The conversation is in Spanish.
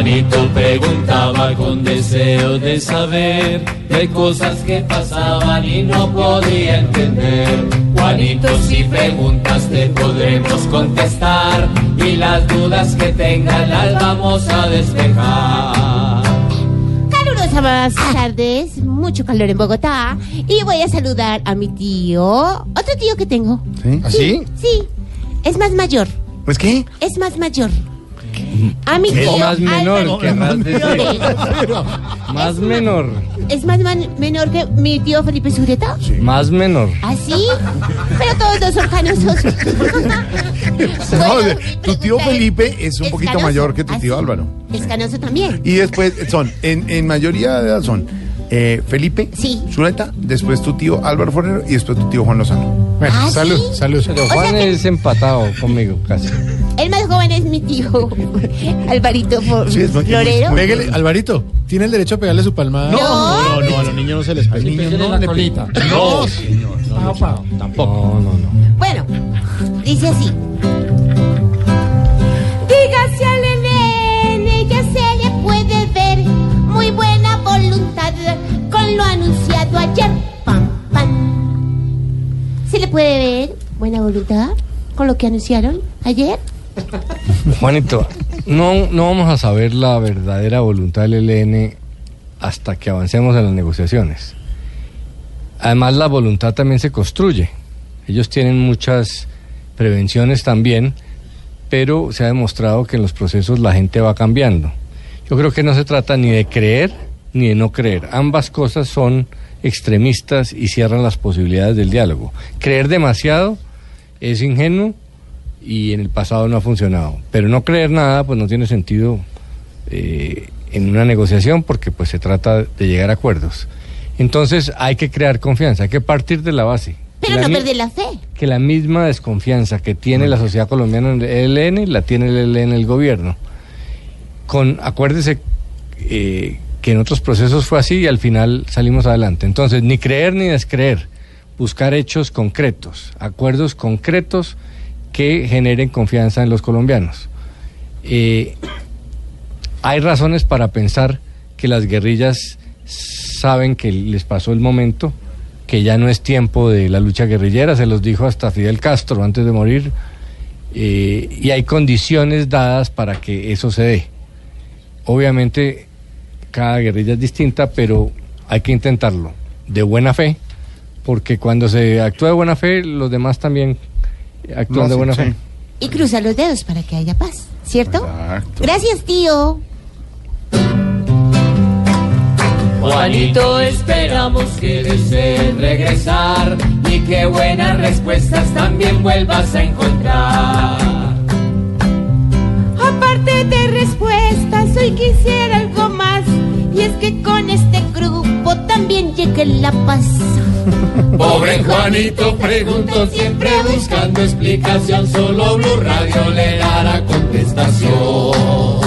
Juanito preguntaba con deseo de saber de cosas que pasaban y no podía entender. Juanito, si preguntas te podremos contestar y las dudas que tengan las vamos a despejar. Calurosas tardes, mucho calor en Bogotá y voy a saludar a mi tío, otro tío que tengo. ¿Sí? ¿Así? Sí, es más mayor, ¿Pues qué? es más mayor. A mi tío Es más menor, querrás decir. Más menor. Es más man- menor que mi tío Felipe Sureta. Más menor. ¿Así? Pero todos dos son canosos. No, Bueno, tu tío Felipe es un ¿es poquito canoso? mayor que tu ¿Ah, tío? Álvaro. Es canoso también. Y después son, en, en mayoría de edad son eh, Felipe, Sí. Zuleta, después tu tío Álvaro Forero y después tu tío Juan Lozano. Bueno, ¿Ah, salud, sí? salud. Pero sea Juan que- es empatado conmigo casi. El más joven es mi tío Alvarito Sí, Florero. Pégale, Alvarito, tiene el derecho a pegarle su palmada. No. no, no, a los niños no se les pega. no le colita. No, señor, no, le- tampoco. No, no, no. Bueno, dice así. Dígase al nene, ya se le puede ver muy buena voluntad con lo anunciado ayer. Pam, pam. ¿Se le puede ver buena voluntad con lo que anunciaron ayer? Juanito, no, no vamos a saber la verdadera voluntad del ELN hasta que avancemos en las negociaciones. Además, la voluntad también se construye. Ellos tienen muchas prevenciones también, pero se ha demostrado que en los procesos la gente va cambiando. Yo creo que no se trata ni de creer ni de no creer. Ambas cosas son extremistas y cierran las posibilidades del diálogo. Creer demasiado es ingenuo y en el pasado no ha funcionado. Pero no creer nada, pues no tiene sentido eh, en una negociación porque pues se trata de llegar a acuerdos. Entonces hay que crear confianza, hay que partir de la base. Pero Que la no perder la fe. que la misma desconfianza que tiene la sociedad colombiana en el ELN la tiene el ELN el gobierno. Con, acuérdese eh, que en otros procesos fue así y al final salimos adelante. Entonces, ni creer ni descreer, buscar hechos concretos, acuerdos concretos que generen confianza en los colombianos. Eh, hay razones para pensar que las guerrillas saben que les pasó el momento, que ya no es tiempo de la lucha guerrillera, se los dijo hasta Fidel Castro antes de morir, eh, y hay condiciones dadas para que eso se dé. Obviamente, cada guerrilla es distinta, pero hay que intentarlo de buena fe, porque cuando se actúa de buena fe, los demás también actúan No, de buena sí. fe. Y cruza los dedos para que haya paz, ¿cierto? Exacto. Gracias, tío. Juanito, esperamos que desees regresar y que buenas respuestas también vuelvas a encontrar. Aparte de respuestas, hoy quisiera algo más. La. Pobre Juanito preguntó siempre buscando explicación, solo Blue Radio le dará contestación.